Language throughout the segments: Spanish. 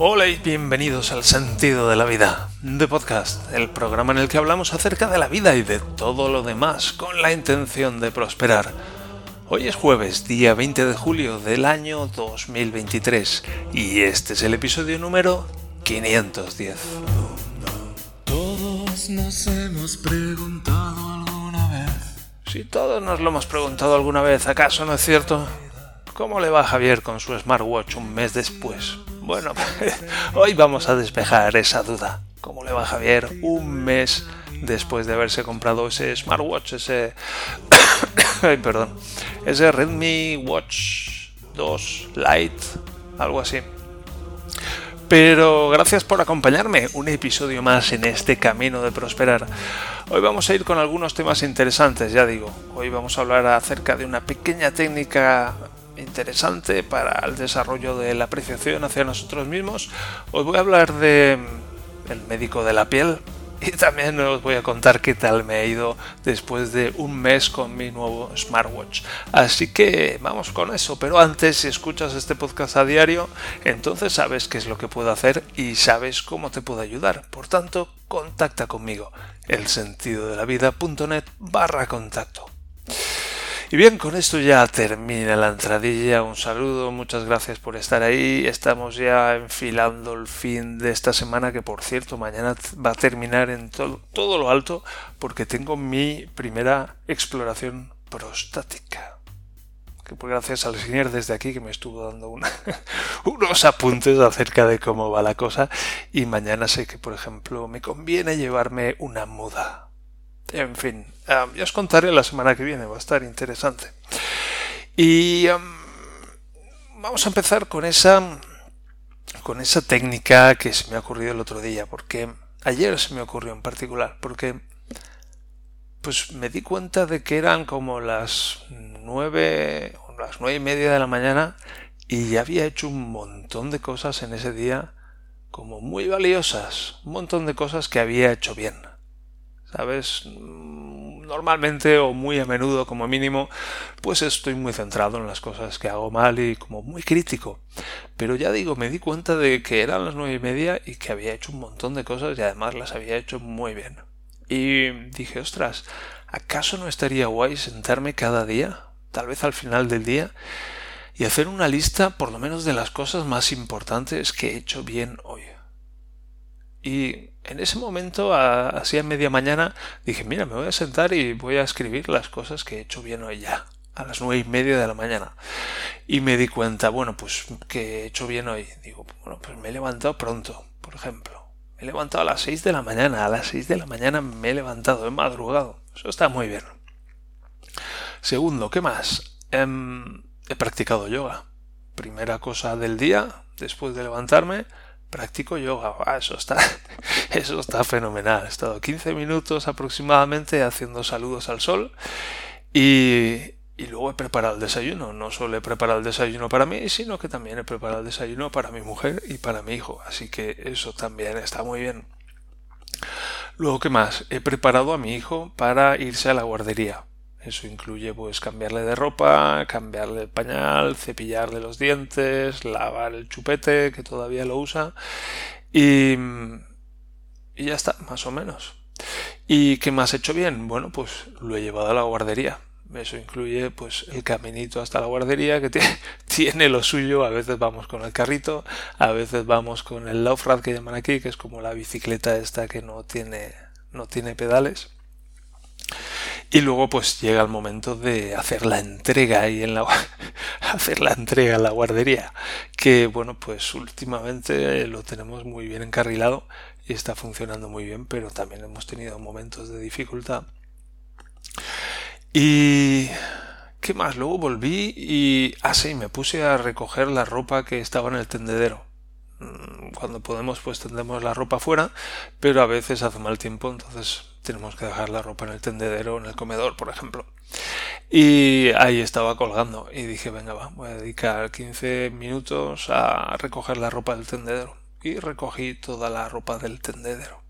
Hola y bienvenidos al Sentido de la Vida, de Podcast, el programa en el que hablamos acerca de la vida y de todo lo demás con la intención de prosperar. Hoy es jueves, día 20 de julio del año 2023 y este es el episodio número 510. Todos nos hemos preguntado alguna vez. Si todos nos lo hemos preguntado alguna vez, ¿acaso no es cierto? ¿Cómo le va a Javier con su smartwatch un mes después? Bueno, hoy vamos a despejar esa duda. ¿Cómo le va Javier un mes después de haberse comprado ese smartwatch, ese... Perdón. Ese Redmi Watch 2 Lite, algo así. Pero gracias por acompañarme un episodio más en este camino de prosperar. Hoy vamos a ir con algunos temas interesantes, ya digo. Hoy vamos a hablar acerca de una pequeña técnica interesante para el desarrollo de la apreciación hacia nosotros mismos. Os voy a hablar de mm, el médico de la piel y también os voy a contar qué tal me ha ido después de un mes con mi nuevo smartwatch. Así que vamos con eso, pero antes si escuchas este podcast a diario, entonces sabes qué es lo que puedo hacer y sabes cómo te puedo ayudar. Por tanto, contacta conmigo. El sentido de la vida.net barra contacto. Y bien, con esto ya termina la entradilla. Un saludo, muchas gracias por estar ahí. Estamos ya enfilando el fin de esta semana, que por cierto, mañana va a terminar en todo, lo alto, porque tengo mi primera exploración prostática. Que por gracias al señor desde aquí que me estuvo dando unos apuntes acerca de cómo va la cosa. Y mañana sé que, por ejemplo, me conviene llevarme una muda en fin, ya os contaré la semana que viene, va a estar interesante. Y vamos a empezar con esa, con esa técnica que se me ha ocurrido el otro día, porque ayer se me ocurrió en particular, porque pues me di cuenta de que eran como las nueve las nueve y media de la mañana y ya había hecho un montón de cosas en ese día como muy valiosas, un montón de cosas que había hecho bien. ¿Sabes? Normalmente o muy a menudo como mínimo, pues estoy muy centrado en las cosas que hago mal y como muy crítico. Pero ya digo, me di cuenta de que eran las nueve y media y que había hecho un montón de cosas y además las había hecho muy bien. Y dije, ostras, ¿acaso no estaría guay sentarme cada día, tal vez al final del día, y hacer una lista por lo menos de las cosas más importantes que he hecho bien hoy? Y en ese momento, así a media mañana, dije, mira, me voy a sentar y voy a escribir las cosas que he hecho bien hoy ya, a las nueve y media de la mañana. Y me di cuenta, bueno, pues que he hecho bien hoy. Digo, bueno, pues me he levantado pronto, por ejemplo. Me he levantado a las seis de la mañana, a las seis de la mañana me he levantado, he madrugado. Eso está muy bien. Segundo, ¿qué más? Em, he practicado yoga. Primera cosa del día, después de levantarme, practico yoga. Eso está, eso está fenomenal. He estado 15 minutos aproximadamente haciendo saludos al sol y, y luego he preparado el desayuno. No solo he preparado el desayuno para mí, sino que también he preparado el desayuno para mi mujer y para mi hijo. Así que eso también está muy bien. Luego, ¿qué más? He preparado a mi hijo para irse a la guardería. Eso incluye pues cambiarle de ropa, cambiarle el pañal, cepillarle los dientes, lavar el chupete que todavía lo usa y, y ya está, más o menos. ¿Y qué más he hecho bien? Bueno, pues lo he llevado a la guardería. Eso incluye pues el caminito hasta la guardería que tiene, lo suyo. A veces vamos con el carrito, a veces vamos con el Laufrad que llaman aquí, que es como la bicicleta esta que no tiene, no tiene pedales. Y luego pues llega el momento de hacer la entrega ahí en la hacer la entrega en la guardería, que bueno, pues últimamente lo tenemos muy bien encarrilado y está funcionando muy bien, pero también hemos tenido momentos de dificultad. Y ¿qué más? Luego volví y así ah, me puse a recoger la ropa que estaba en el tendedero. Mm, cuando podemos pues tendemos la ropa fuera, pero a veces hace mal tiempo, entonces tenemos que dejar la ropa en el tendedero en el comedor, por ejemplo. Y ahí estaba colgando y dije, venga, va, voy a dedicar 15 minutos a recoger la ropa del tendedero. Y recogí toda la ropa del tendedero.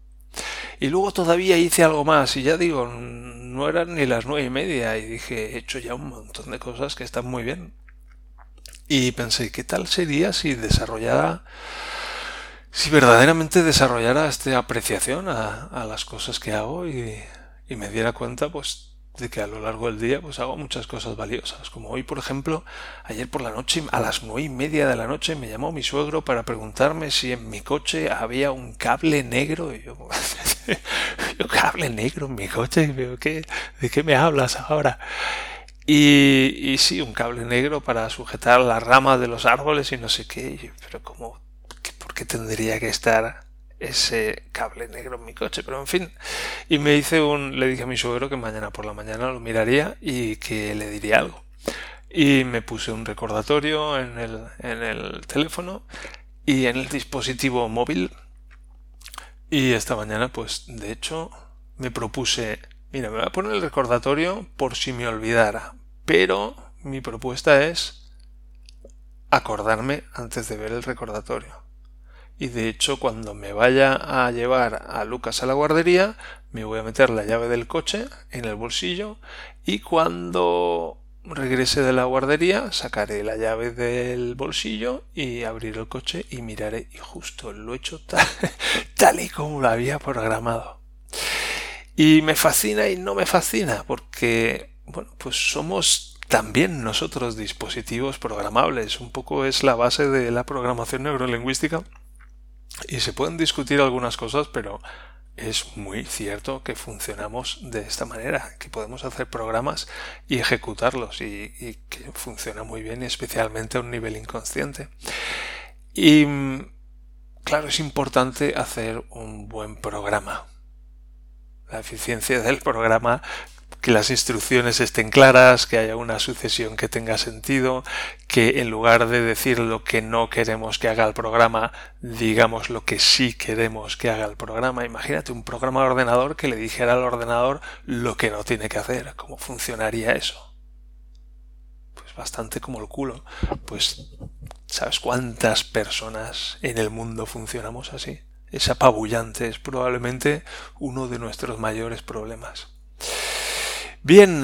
Y luego todavía hice algo más y ya digo, no eran ni las nueve y media y dije, he hecho ya un montón de cosas que están muy bien. Y pensé, ¿qué tal sería si desarrollara si verdaderamente desarrollara esta apreciación a, las cosas que hago y, y me diera cuenta pues de que a lo largo del día pues hago muchas cosas valiosas. Como hoy, por ejemplo, ayer por la noche, a las nueve y media de la noche, me llamó mi suegro para preguntarme si en mi coche había un cable negro. Y yo, yo cable negro en mi coche, ¿qué, ¿de qué me hablas ahora? Y, y sí, un cable negro para sujetar las ramas de los árboles y no sé qué. Pero como, ¿por qué tendría que estar ese cable negro en mi coche, pero en fin. Y me hice un, le dije a mi suegro que mañana por la mañana lo miraría y que le diría algo. Y me puse un recordatorio en el, en el teléfono y en el dispositivo móvil. Y esta mañana, pues, de hecho, me propuse, mira, me voy a poner el recordatorio por si me olvidara. Pero mi propuesta es acordarme antes de ver el recordatorio y de hecho cuando me vaya a llevar a Lucas a la guardería me voy a meter la llave del coche en el bolsillo y cuando regrese de la guardería sacaré la llave del bolsillo y abriré el coche y miraré y justo lo he hecho tal, tal y como lo había programado. Y me fascina y no me fascina porque bueno pues somos también nosotros dispositivos programables. Un poco es la base de la programación neurolingüística y se pueden discutir algunas cosas, pero es muy cierto que funcionamos de esta manera, que podemos hacer programas y ejecutarlos y, que funciona muy bien, especialmente a un nivel inconsciente. Y claro, es importante hacer un buen programa. La eficiencia del programa que las instrucciones estén claras, que haya una sucesión que tenga sentido, que en lugar de decir lo que no queremos que haga el programa, digamos lo que sí queremos que haga el programa. Imagínate un programa de ordenador que le dijera al ordenador lo que no tiene que hacer. ¿Cómo funcionaría eso? Pues bastante como el culo. Pues, ¿sabes cuántas personas en el mundo funcionamos así? Es apabullante, es probablemente uno de nuestros mayores problemas. Bien,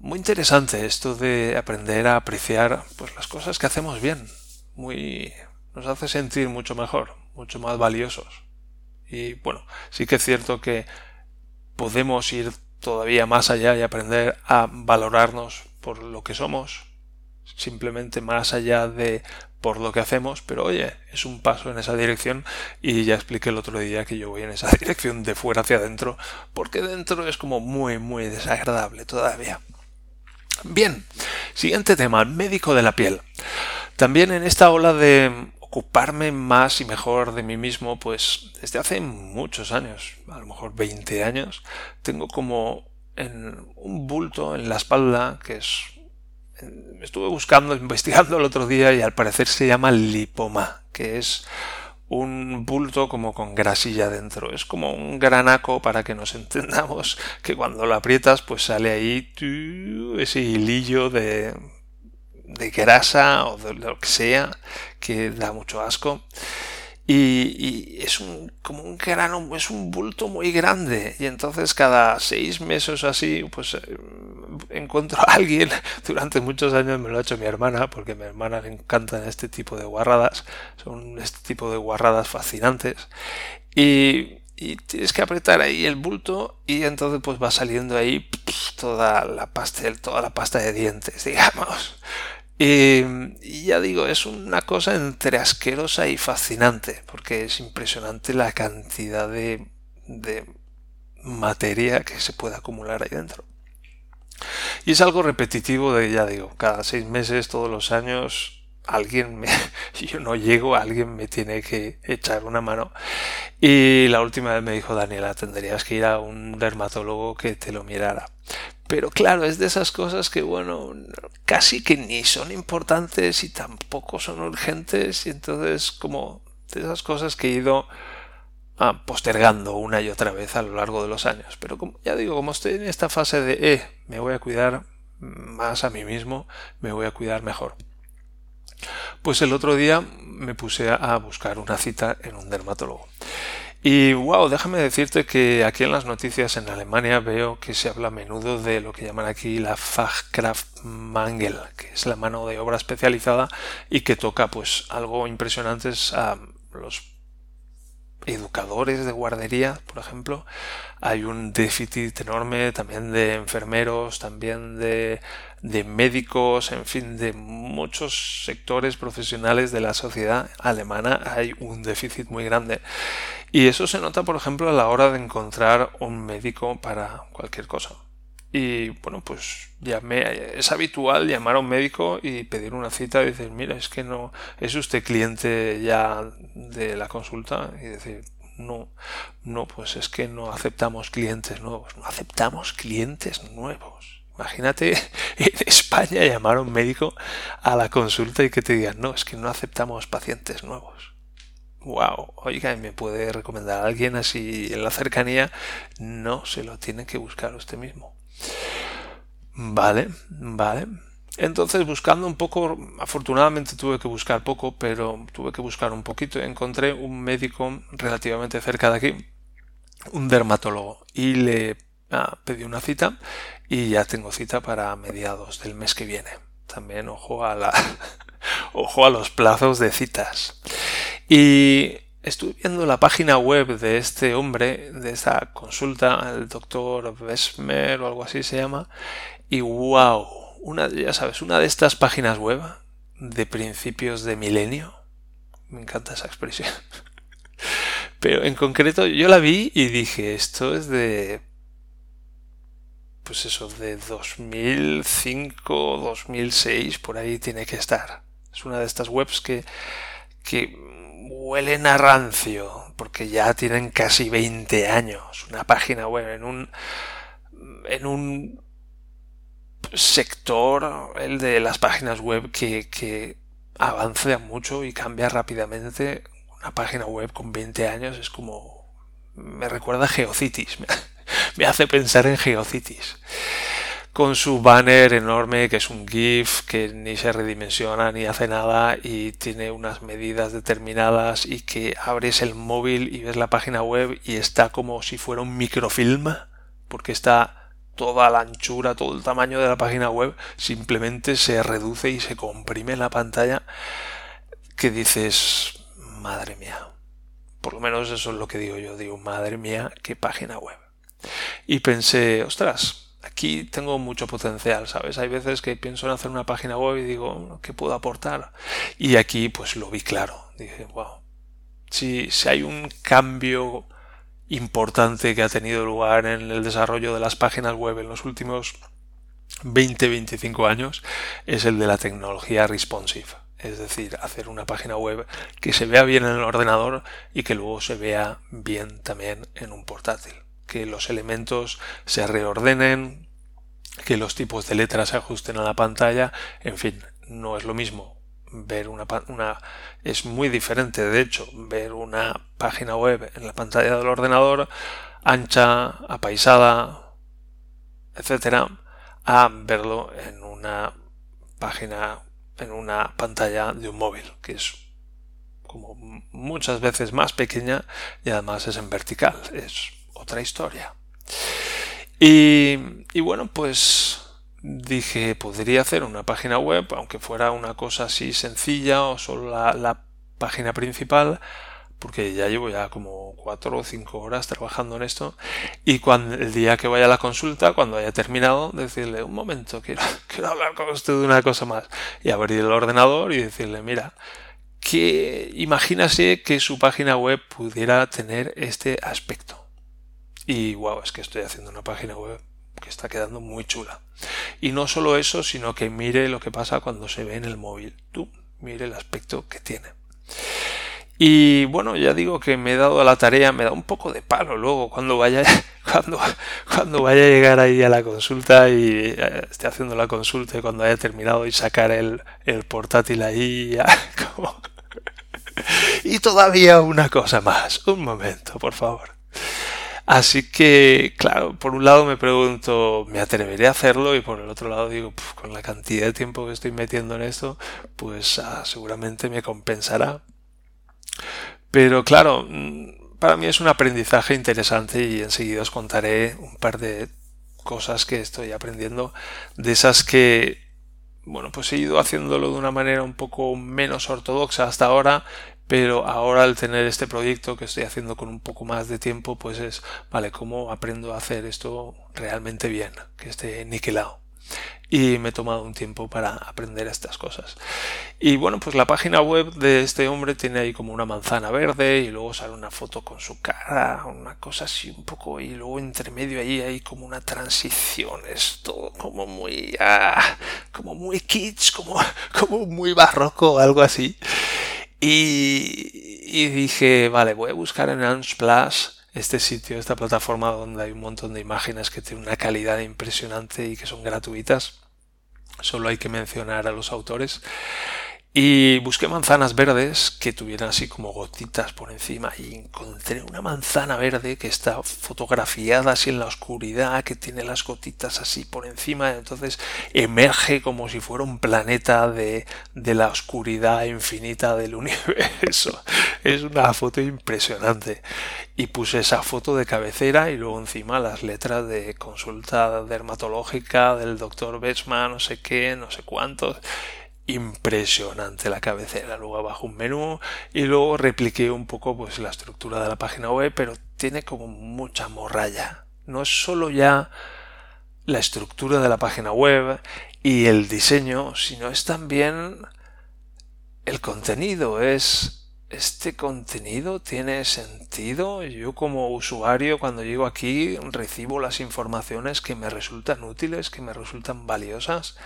muy interesante esto de aprender a apreciar pues, las cosas que hacemos bien. Muy, nos hace sentir mucho mejor, mucho más valiosos. Y bueno, sí que es cierto que podemos ir todavía más allá y aprender a valorarnos por lo que somos, simplemente más allá de por lo que hacemos, pero oye, es un paso en esa dirección y ya expliqué el otro día que yo voy en esa dirección de fuera hacia adentro, porque dentro es como muy, muy desagradable todavía. Bien, siguiente tema, médico de la piel. También en esta ola de ocuparme más y mejor de mí mismo, pues desde hace muchos años, a lo mejor 20 años, tengo como en un bulto en la espalda que es estuve buscando, investigando el otro día y al parecer se llama lipoma, que es un bulto como con grasilla dentro. Es como un granaco para que nos entendamos que cuando lo aprietas pues sale ahí ese hilillo de, de grasa o de lo que sea que da mucho asco y, es un, como un grano, es un bulto muy grande y entonces cada seis meses así pues eh, encuentro a alguien, durante muchos años me lo ha hecho mi hermana porque a mi hermana le encantan este tipo de guarradas, son este tipo de guarradas fascinantes y, y tienes que apretar ahí el bulto y entonces pues va saliendo ahí toda la pastel, toda la pasta de dientes digamos y ya digo, es una cosa entre asquerosa y fascinante, porque es impresionante la cantidad de, de materia que se puede acumular ahí dentro. Y es algo repetitivo de, ya digo, cada seis meses, todos los años, alguien me, yo no llego, alguien me tiene que echar una mano. Y la última vez me dijo Daniela, tendrías que ir a un dermatólogo que te lo mirara. Pero claro, es de esas cosas que, bueno, casi que ni son importantes y tampoco son urgentes. Y entonces, como de esas cosas que he ido ah, postergando una y otra vez a lo largo de los años. Pero como, ya digo, como estoy en esta fase de, eh, me voy a cuidar más a mí mismo, me voy a cuidar mejor. Pues el otro día me puse a buscar una cita en un dermatólogo. Y wow, déjame decirte que aquí en las noticias en Alemania veo que se habla a menudo de lo que llaman aquí la Fachkraftmangel, que es la mano de obra especializada y que toca pues algo impresionantes a los educadores de guardería, por ejemplo, hay un déficit enorme también de enfermeros, también de, médicos, en fin, de muchos sectores profesionales de la sociedad alemana hay un déficit muy grande. Y eso se nota, por ejemplo, a la hora de encontrar un médico para cualquier cosa. Y bueno, pues llamé, es habitual llamar a un médico y pedir una cita y decir, mira, es que no, es usted cliente ya de la consulta y decir, no, no, pues es que no aceptamos clientes nuevos, no aceptamos clientes nuevos. Imagínate en España llamar a un médico a la consulta y que te digan, no, es que no aceptamos pacientes nuevos. Wow, oiga, ¿me puede recomendar a alguien así en la cercanía? No, se lo tiene que buscar usted mismo. Vale, vale. Entonces, buscando un poco, afortunadamente tuve que buscar poco, pero tuve que buscar un poquito. Encontré un médico relativamente cerca de aquí, un dermatólogo, y le ah, pedí una cita y ya tengo cita para mediados del mes que viene. También ojo a la, ojo a los plazos de citas. Y estuve viendo la página web de este hombre, de esta consulta, el doctor Besmer o algo así se llama, y wow, una, ya sabes, una de estas páginas web de principios de milenio. Me encanta esa expresión. Pero en concreto yo la vi y dije, esto es de... Pues eso, de 2005, 2006, por ahí tiene que estar. Es una de estas webs que, que huelen a rancio, porque ya tienen casi 20 años. Una página web en un, en un sector, el de las páginas web, que, que avanza mucho y cambia rápidamente. Una página web con 20 años es como... me recuerda a Geocities, me hace pensar en Geocities con su banner enorme que es un GIF que ni se redimensiona ni hace nada y tiene unas medidas determinadas y que abres el móvil y ves la página web y está como si fuera un microfilm porque está toda la anchura, todo el tamaño de la página web simplemente se reduce y se comprime la pantalla que dices madre mía por lo menos eso es lo que digo yo digo madre mía qué página web y pensé ostras aquí tengo mucho potencial, ¿sabes? Hay veces que pienso en hacer una página web y digo, ¿qué puedo aportar? Y aquí pues lo vi claro. Dije, wow, si, si hay un cambio importante que ha tenido lugar en el desarrollo de las páginas web en los últimos 20-25 años, es el de la tecnología responsive. Es decir, hacer una página web que se vea bien en el ordenador y que luego se vea bien también en un portátil que los elementos se reordenen, que los tipos de letras se ajusten a la pantalla, en fin, no es lo mismo ver una, es muy diferente de hecho ver una página web en la pantalla del ordenador ancha, apaisada, etcétera, a verlo en una página en una pantalla de un móvil, que es como muchas veces más pequeña y además es en vertical, es otra historia. Y, bueno, pues dije, podría hacer una página web, aunque fuera una cosa así sencilla o solo la, página principal, porque ya llevo ya como cuatro o cinco horas trabajando en esto y cuando el día que vaya a la consulta, cuando haya terminado, decirle un momento, quiero, quiero hablar con usted de una cosa más y abrir el ordenador y decirle, mira, que imagínase que su página web pudiera tener este aspecto. Y wow, es que estoy haciendo una página web que está quedando muy chula. Y no solo eso, sino que mire lo que pasa cuando se ve en el móvil. Tú, mire el aspecto que tiene. Y bueno, ya digo que me he dado a la tarea, me da un poco de palo luego cuando vaya, cuando, cuando vaya a llegar ahí a la consulta y eh, esté haciendo la consulta y cuando haya terminado y sacar el, el portátil ahí, y todavía una cosa más, un momento, por favor. Así que, claro, por un lado me pregunto, ¿me atreveré a hacerlo? Y por el otro lado digo, con la cantidad de tiempo que estoy metiendo en esto, pues ah, seguramente me compensará. Pero claro, mm, para mí es un aprendizaje interesante y enseguida os contaré un par de cosas que estoy aprendiendo, de esas que, bueno, pues he ido haciéndolo de una manera un poco menos ortodoxa hasta ahora, pero ahora al tener este proyecto que estoy haciendo con un poco más de tiempo, pues es, vale, ¿cómo aprendo a hacer esto realmente bien, que esté niquelado? y me he tomado un tiempo para aprender estas cosas. Y bueno, pues la página web de este hombre tiene ahí como una manzana verde y luego sale una foto con su cara, una cosa así un poco y luego entre medio ahí hay como una transición, es todo como muy ah, como muy kitsch, como, como muy barroco, algo así. Y, dije, vale, voy a buscar en Unsplash este sitio, esta plataforma donde hay un montón de imágenes que tienen una calidad impresionante y que son gratuitas. Solo hay que mencionar a los autores. Y busqué manzanas verdes que tuvieran así como gotitas por encima y encontré una manzana verde que está fotografiada así en la oscuridad, que tiene las gotitas así por encima, entonces emerge como si fuera un planeta de, de la oscuridad infinita del universo. Es una foto impresionante. Y puse esa foto de cabecera y luego encima las letras de consulta dermatológica del doctor Bechman, no sé qué, no sé cuántos impresionante la cabecera. Luego abajo un menú y luego repliqué un poco pues la estructura de la página web, pero tiene como mucha morralla. No es solo ya la estructura de la página web y el diseño, sino es también el contenido, es este contenido tiene sentido. Yo como usuario cuando llego aquí recibo las informaciones que me resultan útiles, que me resultan valiosas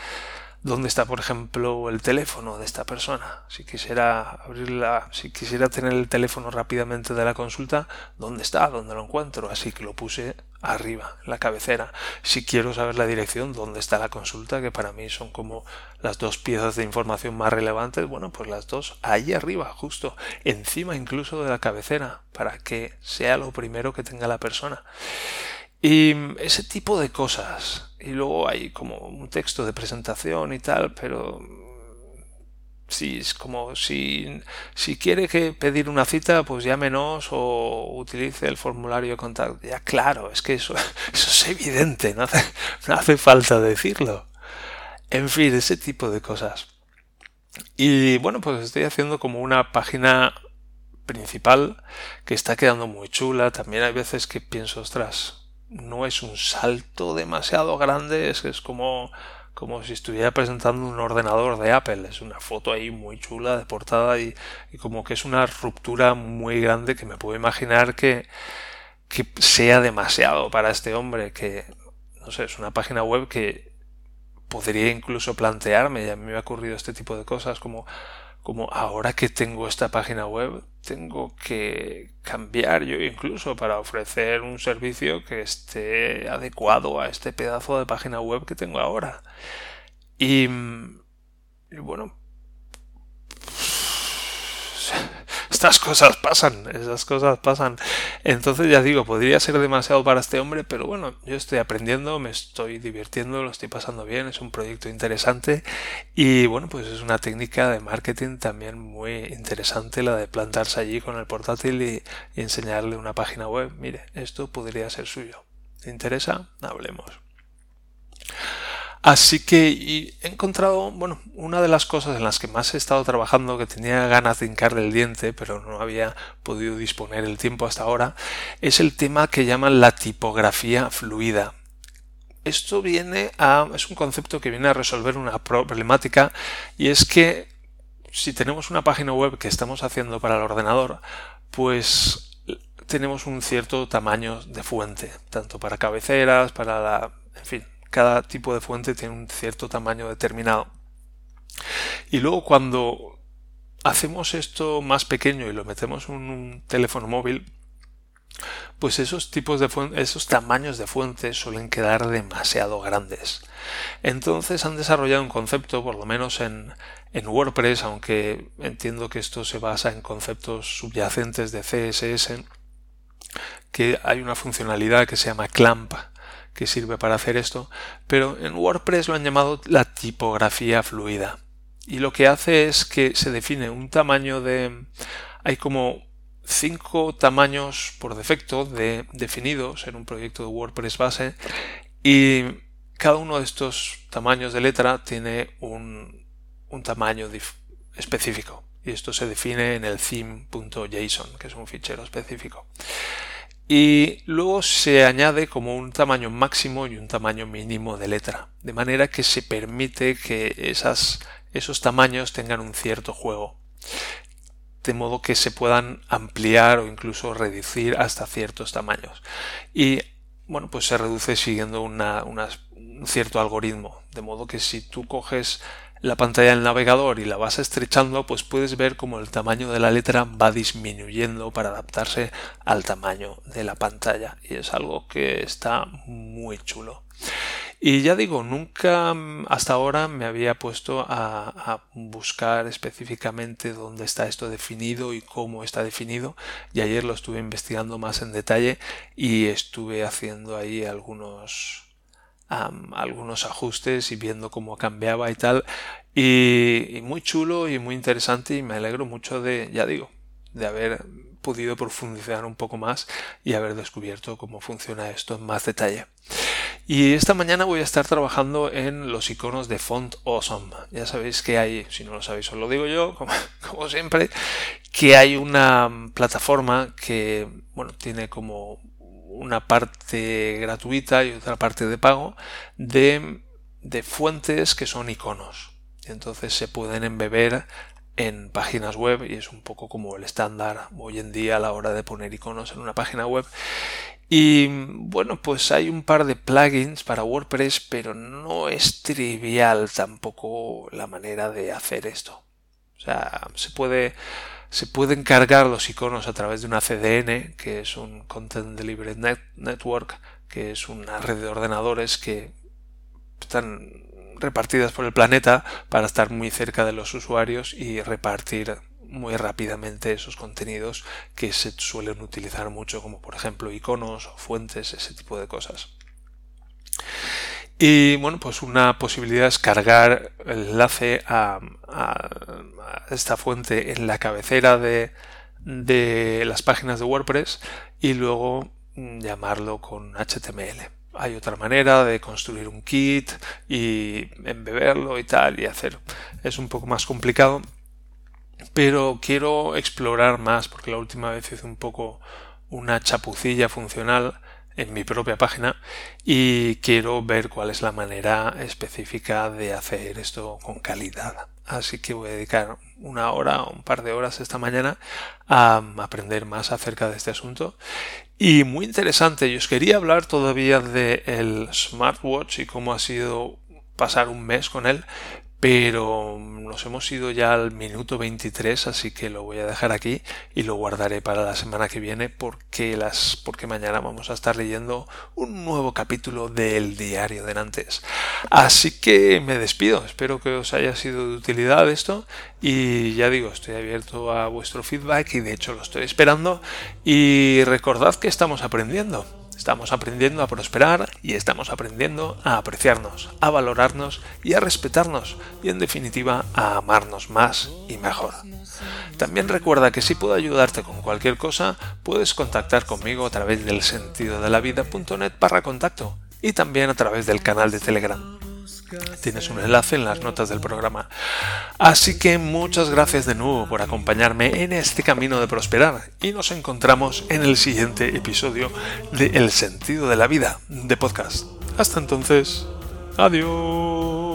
dónde está, por ejemplo, el teléfono de esta persona. Si quisiera abrirla, si quisiera tener el teléfono rápidamente de la consulta, ¿dónde está? ¿Dónde lo encuentro? Así que lo puse arriba, en la cabecera. Si quiero saber la dirección, ¿dónde está la consulta? Que para mí son como las dos piezas de información más relevantes. Bueno, pues las dos ahí arriba, justo encima incluso de la cabecera, para que sea lo primero que tenga la persona. Y ese tipo de cosas. Y luego hay como un texto de presentación y tal, pero sí, es como si, si quiere que pedir una cita, pues llámenos o utilice el formulario de contacto. Ya claro, es que eso, eso es evidente, no hace, no hace falta decirlo. En fin, ese tipo de cosas. Y bueno, pues estoy haciendo como una página principal que está quedando muy chula. También hay veces que pienso, ostras, no es un salto demasiado grande, es, es como, como si estuviera presentando un ordenador de Apple. Es una foto ahí muy chula de portada y, como que es una ruptura muy grande que me puedo imaginar que, que sea demasiado para este hombre, que no sé, es una página web que podría incluso plantearme, y a mí me ha ocurrido este tipo de cosas como como ahora que tengo esta página web, tengo que cambiar yo incluso para ofrecer un servicio que esté adecuado a este pedazo de página web que tengo ahora. Y, bueno, estas cosas pasan, esas cosas pasan. Entonces ya digo, podría ser demasiado para este hombre, pero bueno, yo estoy aprendiendo, me estoy divirtiendo, lo estoy pasando bien, es un proyecto interesante y bueno, pues es una técnica de marketing también muy interesante la de plantarse allí con el portátil y, y enseñarle una página web. Mire, esto podría ser suyo. ¿Te interesa? Hablemos. Así que he encontrado, bueno, una de las cosas en las que más he estado trabajando, que tenía ganas de hincarle el diente, pero no había podido disponer el tiempo hasta ahora, es el tema que llaman la tipografía fluida. Esto viene a, es un concepto que viene a resolver una problemática y es que si tenemos una página web que estamos haciendo para el ordenador, pues tenemos un cierto tamaño de fuente, tanto para cabeceras, para la, en fin, cada tipo de fuente tiene un cierto tamaño determinado. Y luego cuando hacemos esto más pequeño y lo metemos en un teléfono móvil, pues esos tipos de esos tamaños de fuentes suelen quedar demasiado grandes. Entonces han desarrollado un concepto, por lo menos en, en WordPress, aunque entiendo que esto se basa en conceptos subyacentes de CSS, que hay una funcionalidad que se llama clamp, que sirve para hacer esto, pero en WordPress lo han llamado la tipografía fluida. Y lo que hace es que se define un tamaño de... Hay como cinco tamaños por defecto de, definidos en un proyecto de WordPress base y cada uno de estos tamaños de letra tiene un, un tamaño específico. y esto se define en el theme.json, que es un fichero específico. Y luego se añade como un tamaño máximo y un tamaño mínimo de letra, de manera que se permite que esas, esos tamaños tengan un cierto juego, de modo que se puedan ampliar o incluso reducir hasta ciertos tamaños. Y bueno, pues se reduce siguiendo un cierto algoritmo, de modo que si tú coges la pantalla del navegador y la vas estrechando, pues puedes ver cómo el tamaño de la letra va disminuyendo para adaptarse al tamaño de la pantalla. Y es algo que está muy chulo. Y ya digo, nunca mm, hasta ahora me había puesto a, a, buscar específicamente dónde está esto definido y cómo está definido. Y ayer lo estuve investigando más en detalle y estuve haciendo ahí algunos algunos ajustes y viendo cómo cambiaba y tal. Y, muy chulo y muy interesante y me alegro mucho de, ya digo, de haber podido profundizar un poco más y haber descubierto cómo funciona esto en más detalle. Y esta mañana voy a estar trabajando en los iconos de Font Awesome. Ya sabéis que hay, si no lo sabéis os lo digo yo, como, como siempre, que hay una plataforma que, bueno, tiene como una parte gratuita y otra parte de pago de, de fuentes que son iconos. Entonces se pueden embeber en páginas web y es un poco como el estándar hoy en día a la hora de poner iconos en una página web. Y bueno, pues hay un par de plugins para WordPress, pero no es trivial tampoco la manera de hacer esto. O sea, se puede se pueden cargar los iconos a través de una CDN, que es un Content Delivery Network, que es una red de ordenadores que están repartidas por el planeta para estar muy cerca de los usuarios y repartir muy rápidamente esos contenidos que se suelen utilizar mucho como por ejemplo iconos o fuentes, ese tipo de cosas. Y bueno, pues una posibilidad es cargar el enlace a, esta fuente en la cabecera de, de las páginas de WordPress y luego mm, llamarlo con HTML. Hay otra manera de construir un kit y embeberlo y tal y hacer. Es un poco más complicado, pero quiero explorar más porque la última vez hice un poco una chapucilla funcional en mi propia página y quiero ver cuál es la manera específica de hacer esto con calidad. Así que voy a dedicar una hora o un par de horas esta mañana a aprender más acerca de este asunto. Y muy interesante, yo os quería hablar todavía del smartwatch y cómo ha sido pasar un mes con él, pero nos hemos ido ya al minuto 23 así que lo voy a dejar aquí y lo guardaré para la semana que viene porque las porque mañana vamos a estar leyendo un nuevo capítulo del diario de Nantes. Así que me despido. Espero que os haya sido de utilidad esto. Y ya digo estoy abierto a vuestro feedback y de hecho lo estoy esperando. Y recordad que estamos aprendiendo Estamos aprendiendo a prosperar y estamos aprendiendo a apreciarnos, a valorarnos y a respetarnos y en definitiva a amarnos más y mejor. También recuerda que si puedo ayudarte con cualquier cosa, puedes contactar conmigo a través del sentido de la vida.net barra contacto y también a través del canal de Telegram. Tienes un enlace en las notas del programa. Así que muchas gracias de nuevo por acompañarme en este camino de prosperar y nos encontramos en el siguiente episodio de El sentido de la vida de podcast. Hasta entonces, adiós.